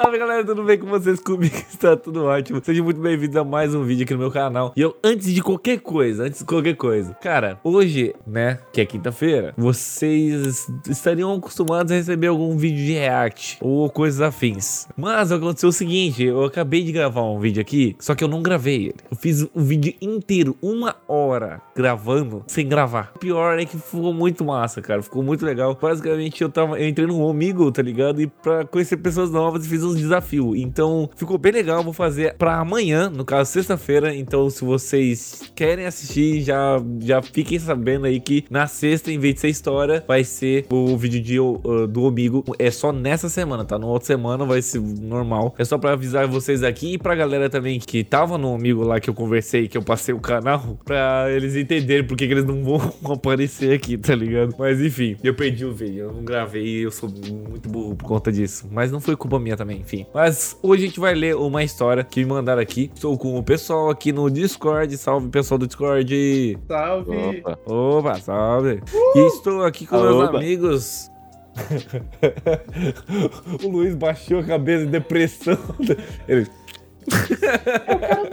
Salve galera, tudo bem com vocês? Comigo está tudo ótimo. Sejam muito bem-vindos a mais um vídeo aqui no meu canal. E eu, antes de qualquer coisa, antes de qualquer coisa, cara, hoje, né, que é quinta-feira, vocês estariam acostumados a receber algum vídeo de react ou coisas afins. Mas aconteceu o seguinte: eu acabei de gravar um vídeo aqui, só que eu não gravei ele. Eu fiz o vídeo inteiro, uma hora, gravando, sem gravar. O pior é que ficou muito massa, cara. Ficou muito legal. Basicamente, eu tava. Eu entrei no Omigo, tá ligado? E pra conhecer pessoas novas e fiz uns desafios. Então, ficou bem legal. Vou fazer pra amanhã, no caso, sexta-feira. Então, se vocês querem assistir, já, já fiquem sabendo aí que na sexta, em vez de ser história, vai ser o vídeo de, uh, do Omigo. É só nessa semana, tá? Na outra semana vai ser normal. É só pra avisar vocês aqui e pra galera também que tava no Omigo lá que eu conversei, que eu passei o canal, pra eles entenderem porque que eles não vão aparecer aqui, tá ligado? Mas enfim, eu perdi o vídeo, eu não gravei eu sou muito burro por conta disso. Mas não foi culpa minha também, enfim. Mas hoje a gente vai ler uma história que me mandaram aqui. Estou com o pessoal aqui no Discord. Salve, pessoal do Discord. Salve! Opa, opa salve. E estou aqui com meus Opa. amigos. o Luiz baixou a cabeça em depressão. Ele,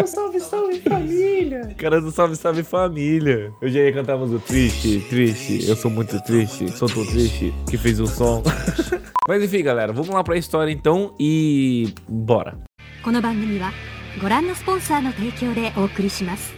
salve, salve família! cara do Salve Salve Família. Eu já ia cantar a música triste, triste. Eu sou muito triste, sou tão triste que fez um som. Mas enfim, galera, vamos lá pra história então e bora. この番組はご覧のスポンサーの提供でお送りします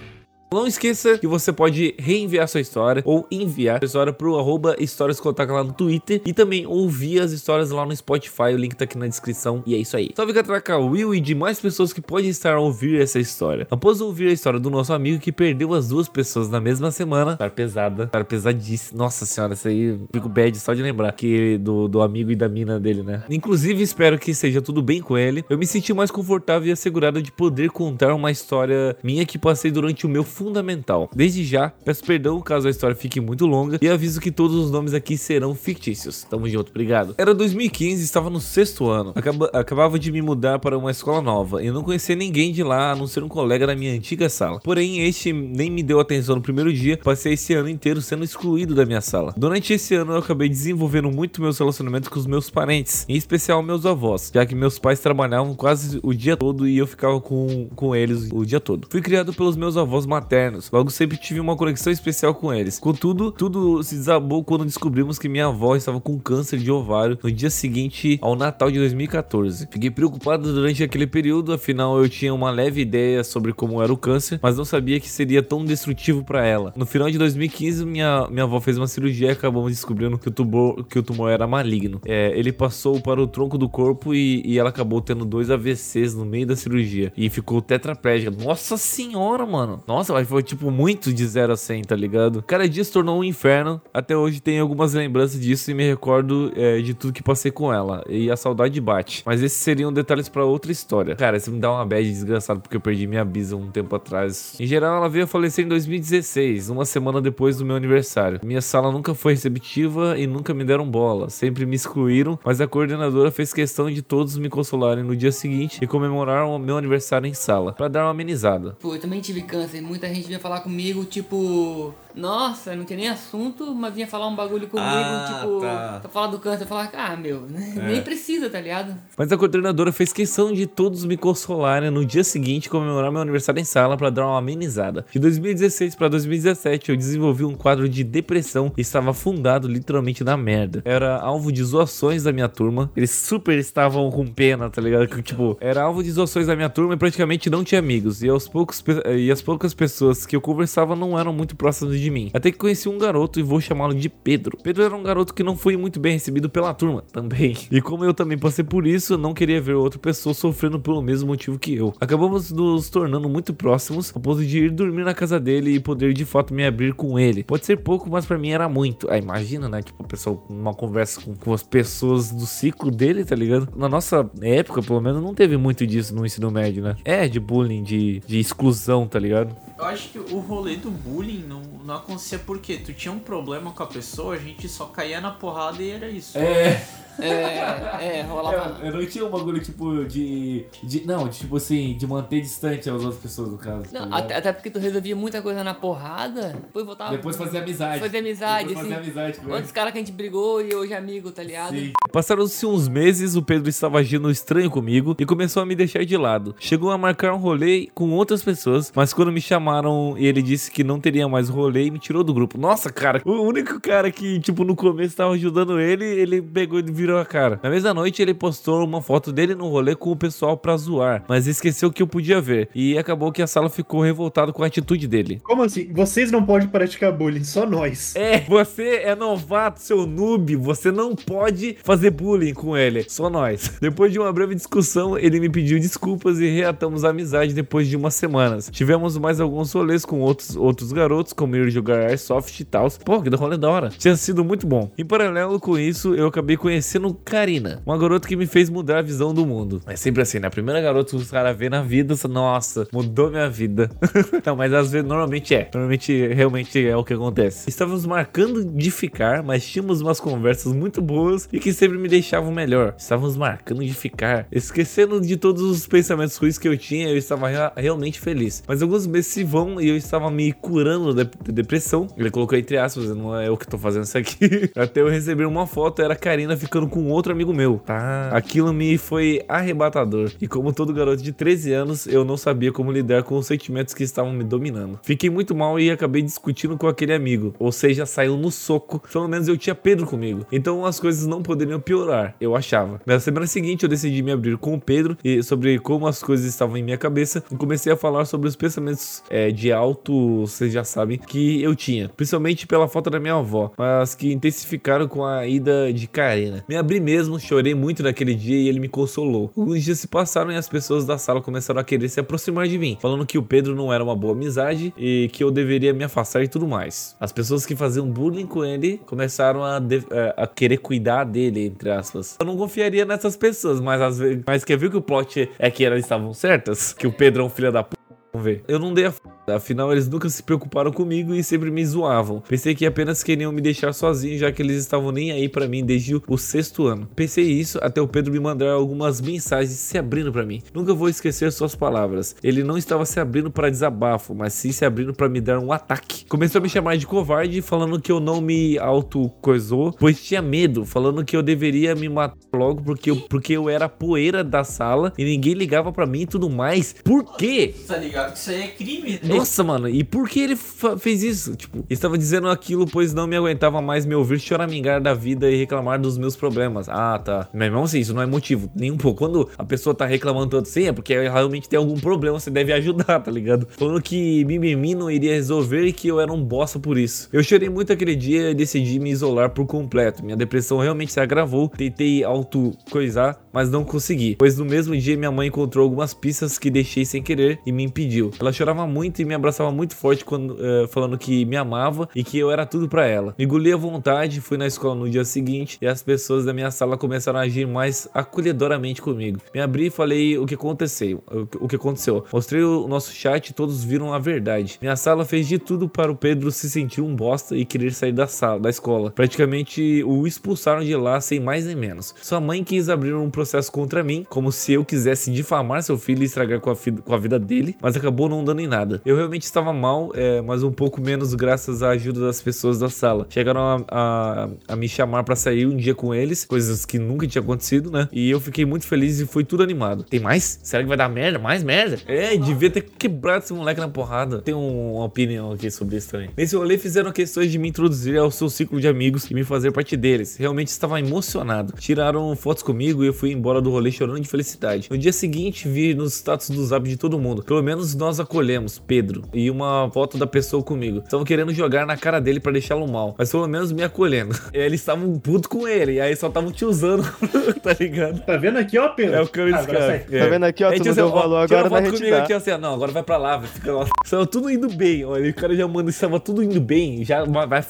Não esqueça que você pode reenviar sua história ou enviar sua história pro arroba Histórias lá no Twitter e também ouvir as histórias lá no Spotify, o link tá aqui na descrição e é isso aí. Salve Catraca Will e de mais pessoas que podem estar a ouvir essa história. Após ouvir a história do nosso amigo que perdeu as duas pessoas na mesma semana, estar pesada, estar pesadíssima. Nossa senhora, isso aí fico bad só de lembrar que do, do amigo e da mina dele, né? Inclusive, espero que seja tudo bem com ele. Eu me senti mais confortável e assegurado de poder contar uma história minha que passei durante o meu fundamental. Desde já, peço perdão caso a história fique muito longa e aviso que todos os nomes aqui serão fictícios. Tamo junto, obrigado. Era 2015, estava no sexto ano. Acaba- acabava de me mudar para uma escola nova e não conhecia ninguém de lá a não ser um colega da minha antiga sala. Porém, este nem me deu atenção no primeiro dia, passei esse ano inteiro sendo excluído da minha sala. Durante esse ano eu acabei desenvolvendo muito meus relacionamentos com os meus parentes, em especial meus avós, já que meus pais trabalhavam quase o dia todo e eu ficava com, com eles o dia todo. Fui criado pelos meus avós maternos, logo sempre tive uma conexão especial com eles. Contudo, tudo se desabou quando descobrimos que minha avó estava com câncer de ovário no dia seguinte ao Natal de 2014. Fiquei preocupado durante aquele período, afinal eu tinha uma leve ideia sobre como era o câncer, mas não sabia que seria tão destrutivo para ela. No final de 2015, minha, minha avó fez uma cirurgia e acabamos descobrindo que o tumor, que o tumor era maligno. É, ele passou para o tronco do corpo e, e ela acabou tendo dois AVCs no meio da cirurgia e ficou tetraplégica. Nossa senhora, mano. Nossa, mas foi tipo muito de 0 a 100, tá ligado? Cada dia se tornou um inferno. Até hoje tenho algumas lembranças disso e me recordo é, de tudo que passei com ela. E a saudade bate. Mas esses seriam detalhes para outra história. Cara, isso me dá uma bad desgraçado porque eu perdi minha bisa um tempo atrás. Em geral, ela veio a falecer em 2016, uma semana depois do meu aniversário. Minha sala nunca foi receptiva e nunca me deram bola. Sempre me excluíram, mas a coordenadora fez questão de todos me consolarem no dia seguinte e comemorar o meu aniversário em sala, para dar uma amenizada. Pô, eu também tive câncer. Muita gente vinha falar comigo, tipo, nossa, não tinha nem assunto, mas vinha falar um bagulho comigo, Ah, tipo, tá. pra falar do câncer. Eu falava, ah, meu, nem precisa, tá ligado? Mas a coordenadora fez questão de todos me consolarem no dia seguinte comemorar meu aniversário em sala para dar uma amenizada. De 2016 para 2017 eu desenvolvi um quadro de depressão e estava afundado literalmente na merda. Era alvo de zoações da minha turma. Eles super estavam com pena, tá ligado? Que, tipo, era alvo de zoações da minha turma e praticamente não tinha amigos. E aos poucos e as poucas pessoas que eu conversava não eram muito próximas de mim. Até que conheci um garoto e vou chamá-lo de Pedro. Pedro era um garoto que não foi muito bem recebido pela turma também. E como eu também passei por isso, eu não queria ver outra pessoa sofrendo pelo mesmo motivo que eu. Acabamos nos tornando muito próximos, a ponto de ir dormir na casa dele e poder de fato me abrir com ele. Pode ser pouco, mas pra mim era muito. Ah, imagina, né? Tipo, a pessoa, uma conversa com, com as pessoas do ciclo dele, tá ligado? Na nossa época, pelo menos, não teve muito disso no ensino médio, né? É, de bullying, de, de exclusão, tá ligado? Acho que o rolê do bullying não, não acontecia porque tu tinha um problema com a pessoa, a gente só caía na porrada e era isso. É. É, é, rolava. Eu, eu não tinha um bagulho tipo de, de. Não, de, tipo assim, de manter distante as outras pessoas, no caso. tá Não, ligado? até, até porque tu resolvia muita coisa na porrada, depois voltava. Depois fazer amizade. Fazer amizade, Depois fazer assim. amizade com Outros caras que a gente brigou e hoje é amigo, tá ligado? Sim. Passaram-se uns meses, o Pedro estava agindo estranho comigo e começou a me deixar de lado. Chegou a marcar um rolê com outras pessoas, mas quando me chamaram e ele disse que não teria mais rolê e me tirou do grupo. Nossa, cara, o único cara que, tipo, no começo tava ajudando ele, ele pegou e virou a cara. Na mesma noite, ele postou uma foto dele no rolê com o pessoal pra zoar, mas esqueceu que eu podia ver. E acabou que a sala ficou revoltada com a atitude dele. Como assim? Vocês não podem praticar bullying, só nós. É, você é novato, seu noob, você não pode fazer bullying com ele, só nós. Depois de uma breve discussão, ele me pediu desculpas e reatamos a amizade depois de umas semanas. Tivemos mais alguns rolês com outros, outros garotos, como ir jogar Airsoft e tal. Pô, que rolê da hora. Tinha sido muito bom. Em paralelo com isso, eu acabei conhecendo Karina, uma garota que me fez mudar a visão do mundo. É sempre assim, né? A primeira garota que os caras vê na vida, nossa, mudou minha vida. não, mas às vezes normalmente é. Normalmente realmente é o que acontece. Estávamos marcando de ficar, mas tínhamos umas conversas muito boas e que sempre me deixavam melhor. Estávamos marcando de ficar. Esquecendo de todos os pensamentos ruins que eu tinha, eu estava rea- realmente feliz. Mas alguns meses se vão e eu estava me curando da da depressão. Ele colocou entre aspas, não é eu que tô fazendo isso aqui. Até eu receber uma foto, era a Karina ficando com outro amigo meu. Tá. Aquilo me foi arrebatador. E como todo garoto de 13 anos, eu não sabia como lidar com os sentimentos que estavam me dominando. Fiquei muito mal e acabei discutindo com aquele amigo. Ou seja, saiu no soco. Pelo menos eu tinha Pedro comigo. Então as coisas não poderiam piorar, eu achava. Na semana seguinte eu decidi me abrir com o Pedro e sobre como as coisas estavam em minha cabeça e comecei a falar sobre os pensamentos é, de alto, vocês já sabem, que eu tinha. Principalmente pela falta da minha avó, mas que intensificaram com a ida de Karina. Me abri mesmo, chorei muito naquele dia e ele me consolou. Alguns dias se passaram e as pessoas da sala começaram a querer se aproximar de mim, falando que o Pedro não era uma boa amizade e que eu deveria me afastar e tudo mais. As pessoas que faziam bullying com ele começaram a, eh, a querer cuidar dele, entre aspas. Eu não confiaria nessas pessoas, mas às vezes. Mas quer ver que o plot é que elas estavam certas? Que o Pedro é um filho da p. Ver. Eu não dei a f... Afinal, eles nunca se preocuparam comigo e sempre me zoavam. Pensei que apenas queriam me deixar sozinho, já que eles estavam nem aí pra mim desde o- sexto ano. Pensei isso até o Pedro me mandar algumas mensagens se abrindo pra mim. Nunca vou esquecer suas palavras. Ele não estava se abrindo para desabafo, mas sim se abrindo pra me dar um ataque. Começou a me chamar de covarde, falando que eu não me auto-coisou, pois tinha medo, falando que eu deveria me matar logo porque eu, porque eu era poeira da sala e ninguém ligava pra mim e tudo mais. Por quê? Tá ligado? Isso aí é crime. Nossa, mano, e por que ele fez isso? Tipo, estava dizendo aquilo pois não me aguentava mais me ouvir choramingar da vida e reclamar dos meus problemas. Ah, tá. Mas mesmo assim, isso não é motivo, nem um pouco. Quando a pessoa tá reclamando tanto assim, é porque realmente tem algum problema, você deve ajudar, tá ligado? Falando que mimimi não iria resolver e que eu era um bosta por isso. Eu chorei muito aquele dia e decidi me isolar por completo. Minha depressão realmente se agravou. Tentei auto-coisar, mas não consegui. Pois no mesmo dia minha mãe encontrou algumas pistas que deixei sem querer e me impediu. Ela chorava muito e me abraçava muito forte quando eh, falando que me amava e que eu era tudo pra ela. Me engoli à vontade, fui na escola no dia seguinte e as pessoas da minha sala começaram a agir mais acolhedoramente comigo. Me abri e falei o que aconteceu, o, que aconteceu. Mostrei o nosso chat e todos viram a verdade. Minha sala fez de tudo para o Pedro se sentir um bosta e querer sair da sala, da escola. Praticamente o expulsaram de lá sem mais nem menos. Sua mãe quis abrir um processo contra mim, como se eu quisesse difamar seu filho e estragar com a, com a vida dele, mas acabou não dando em nada. Eu realmente estava mal, é, mas um pouco menos graças à ajuda das pessoas da sala. Chegaram a, a- a me chamar pra sair um dia com eles, coisas que nunca tinha acontecido, né? E eu fiquei muito feliz e foi tudo animado. Tem mais? Será que vai dar merda? Mais merda? É, devia ter quebrado esse moleque na porrada. Tem um- uma opinião aqui sobre isso também. Nesse rolê fizeram questões de me introduzir ao seu ciclo de amigos e me fazer parte deles. Realmente estava emocionado. Tiraram fotos comigo e eu fui embora do rolê chorando de felicidade. No dia seguinte, vi nos status do zap de todo mundo. Pelo menos nós acolhemos Pedro e uma foto da pessoa comigo. Estavam querendo jogar na cara dele pra deixá-lo mal, mas pelo menos me acolhendo. Eles estavam puto com ele, e aí só estavam te usando, tá ligado? Tá vendo aqui, ó, Pedro? É o câmbio Ah, cara. É. Tá vendo aqui, ó? Tu não deu ó, valor agora na comigo aqui, assim, ó, não, agora vai pra lá, vai ficar lá. Estava tudo indo bem, olha, o cara já manda, estava tudo indo bem, já vai,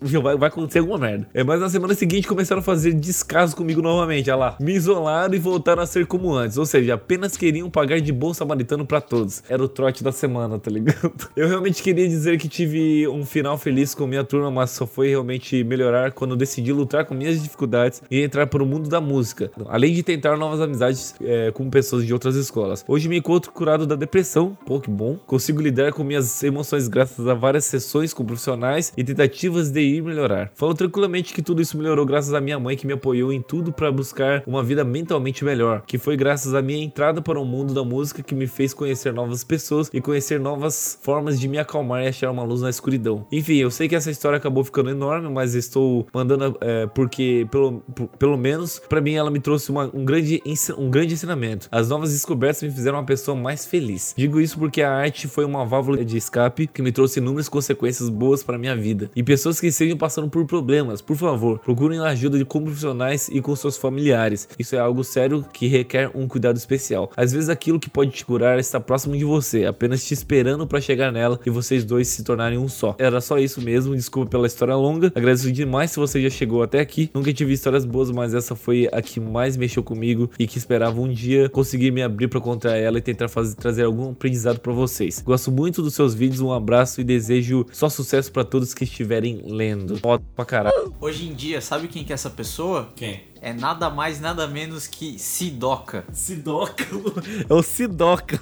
vai vai, acontecer alguma merda. É, mas na semana seguinte começaram a fazer descaso comigo novamente, olha lá. Me isolaram e voltaram a ser como antes. Ou seja, apenas queriam pagar de bom samaritano pra todos. Era o trote da semana, tá ligado? Eu realmente queria dizer que tive um final feliz com minha turma, mas só foi realmente melhorar quando decidi lutar com minhas dificuldades e entrar para o mundo da música. Além de tentar novas amizades é, com pessoas de outras escolas. Hoje me encontro curado da depressão, pô, que bom. Consigo lidar com minhas emoções graças a várias sessões com profissionais e tentativas de melhorar. Falo tranquilamente que tudo isso melhorou graças à minha mãe que me apoiou em tudo para buscar uma vida mentalmente melhor, que foi graças à minha entrada para o mundo da música que me fez conhecer novas pessoas e conhecer novas formas de me acalmar e achar uma luz na escuridão. Enfim, eu sei que essa história acabou ficando enorme, mas estou mandando é, porque pelo, pelo menos para mim ela me trouxe uma, um grande um grande ensinamento. As novas descobertas me fizeram uma pessoa mais feliz. Digo isso porque a arte foi uma válvula de escape que me trouxe inúmeras consequências boas para minha vida. E pessoas que estejam passando por problemas, por favor, procurem a ajuda de com profissionais e com seus familiares. Isso é algo sério que requer um cuidado especial. Às vezes aquilo que pode te curar está próximo de você, apenas te esperando para chegar nela e vocês dois se tornarem um só. Era só isso mesmo, desculpa pela história longa. Agradeço demais se você já chegou até aqui. Nunca tive histórias boas, mas essa foi a que mais mexeu comigo e que esperava um dia conseguir me abrir para contar ela e tentar fazer, trazer algum aprendizado para vocês. Gosto muito dos seus vídeos, um abraço e desejo só sucesso para todos que estiverem lendo. Foda pra caralho. Hoje em dia, sabe quem que é essa pessoa? Quem? É nada mais, nada menos que Sidoca. Sidoca? É o Sidoca.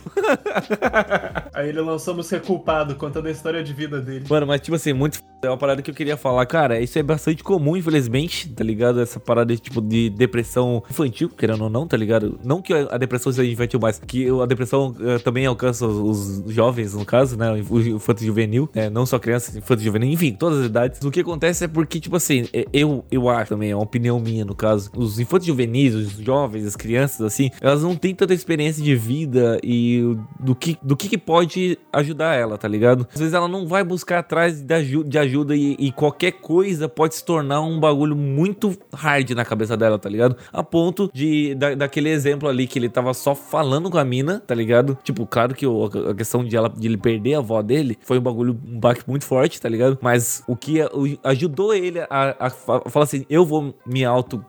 Aí ele lançou música culpado, contando a história de vida dele. Mano, mas tipo assim, muito é uma parada que eu queria falar. Cara, isso é bastante comum, infelizmente, tá ligado? Essa parada tipo de depressão infantil, querendo ou não, tá ligado? Não que a depressão seja infantil, mas que a depressão uh, também alcança os, os, jovens, no caso, né? O infanto juvenil, né? não só crianças, infanto juvenil, enfim, todas as idades. O que acontece é porque, tipo assim, eu, eu acho também, é uma opinião minha no caso os infantes juvenis, os jovens, as crianças, assim, elas não têm tanta experiência de vida e do que, do que, que pode ajudar ela, tá ligado? Às vezes ela não vai buscar atrás de, ajuda, de ajuda e, e, qualquer coisa pode se tornar um bagulho muito hard na cabeça dela, tá ligado? A ponto de, da, daquele exemplo ali que ele tava só falando com a mina, tá ligado? Tipo, claro que o, a questão de, ela, de ele perder a avó dele foi um bagulho, um baque muito forte, tá ligado? Mas o que o, ajudou ele a, a, a falar assim, eu vou me auto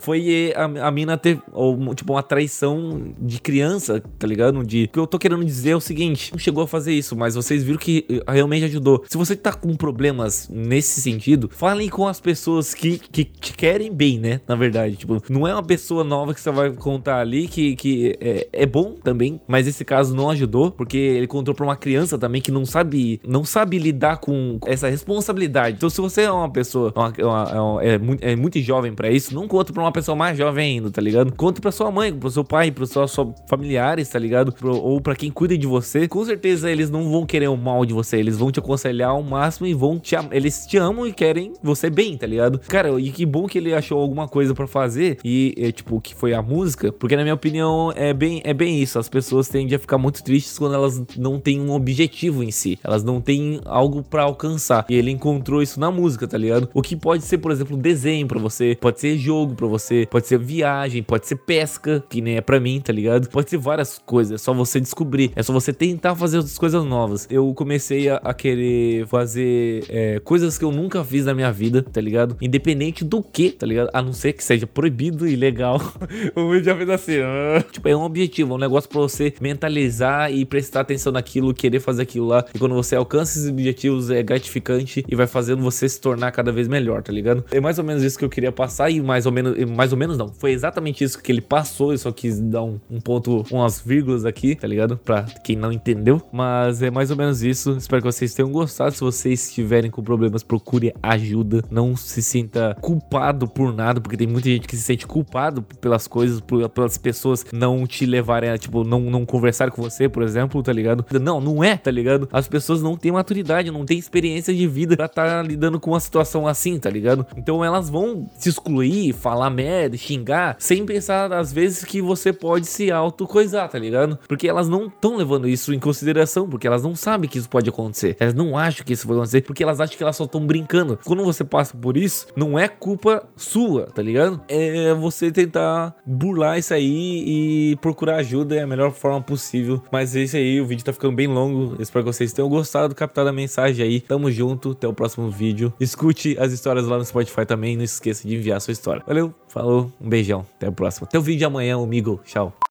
foi a, a mina ter, ou, tipo, uma traição de criança, tá ligado? De, o que eu tô querendo dizer é o seguinte: não chegou a fazer isso, mas vocês viram que eh, realmente ajudou. Se você tá com problemas nesse sentido, falem com as pessoas que, que te querem bem, né? Na verdade, tipo, não é uma pessoa nova que você vai contar ali que, que é, é bom também, mas esse caso não ajudou, porque ele contou pra uma criança também que não sabe, não sabe lidar com essa responsabilidade. Então, se você é uma pessoa, uma, uma, uma, é, muito, é muito jovem para isso, não conta pra uma pessoa mais jovem ainda, tá ligado? Conta pra sua mãe, pro seu pai, pros seus familiares, tá ligado? Pro, ou pra quem cuida de você. Com certeza eles não vão querer o mal de você, eles vão te aconselhar ao máximo e vão te Eles te amam e querem você bem, tá ligado? Cara, e que bom que ele achou alguma coisa para fazer e, é, tipo, que foi a música, porque na minha opinião é bem, é bem isso. As pessoas tendem a ficar muito tristes quando elas não têm um objetivo em si, elas não têm algo para alcançar. E ele encontrou isso na música, tá ligado? O que pode ser, por exemplo, desenho para você, pode ser jogo para você, pode ser viagem, pode ser pesca, que nem é para mim, tá ligado? Pode ser várias coisas, é só você descobrir, é só você tentar fazer outras coisas novas. Eu comecei a, a querer fazer é, coisas que eu nunca fiz na minha vida, tá ligado? Independente do que, tá ligado? A não ser que seja proibido e legal. o vídeo já fez assim, uh... tipo, é um objetivo, é um negócio pra você mentalizar e prestar atenção naquilo, querer fazer aquilo lá. E quando você alcança esses objetivos, é gratificante e vai fazendo você se tornar cada vez melhor, tá ligado? É mais ou menos isso que eu queria passar e mais ou menos mais ou menos não. Foi exatamente isso que ele passou. Eu só quis dar um, um ponto, umas vírgulas aqui, tá ligado? Pra quem não entendeu. Mas é mais ou menos isso. Espero que vocês tenham gostado. Se vocês estiverem com problemas, procure ajuda. Não se sinta culpado por nada, porque tem muita gente que se sente culpado pelas coisas, por, pelas pessoas não te levarem a, tipo, não, não conversar com você, por exemplo, tá ligado? Não, não é, tá ligado? As pessoas não têm maturidade, não têm experiência de vida pra estar tá lidando com uma situação assim, tá ligado? Então elas vão se excluir, falar falar merda, xingar, sem pensar às vezes que você pode se auto-coisar, tá ligado? Porque elas não estão levando isso em consideração, porque elas não sabem que isso pode acontecer. Elas não acham que isso vai acontecer, porque elas acham que elas só estão brincando. Quando você passa por isso, não é culpa sua, tá ligado? É você tentar burlar isso aí e procurar ajuda é a melhor forma possível. Mas é isso aí, o vídeo tá ficando bem longo. Espero que vocês tenham gostado, captado a mensagem aí. Tamo junto, até o próximo vídeo. Escute as histórias lá no Spotify também, não esqueça de enviar sua história. Valeu, falou, um beijão, até o próximo. Até o vídeo de amanhã, amigo. Tchau.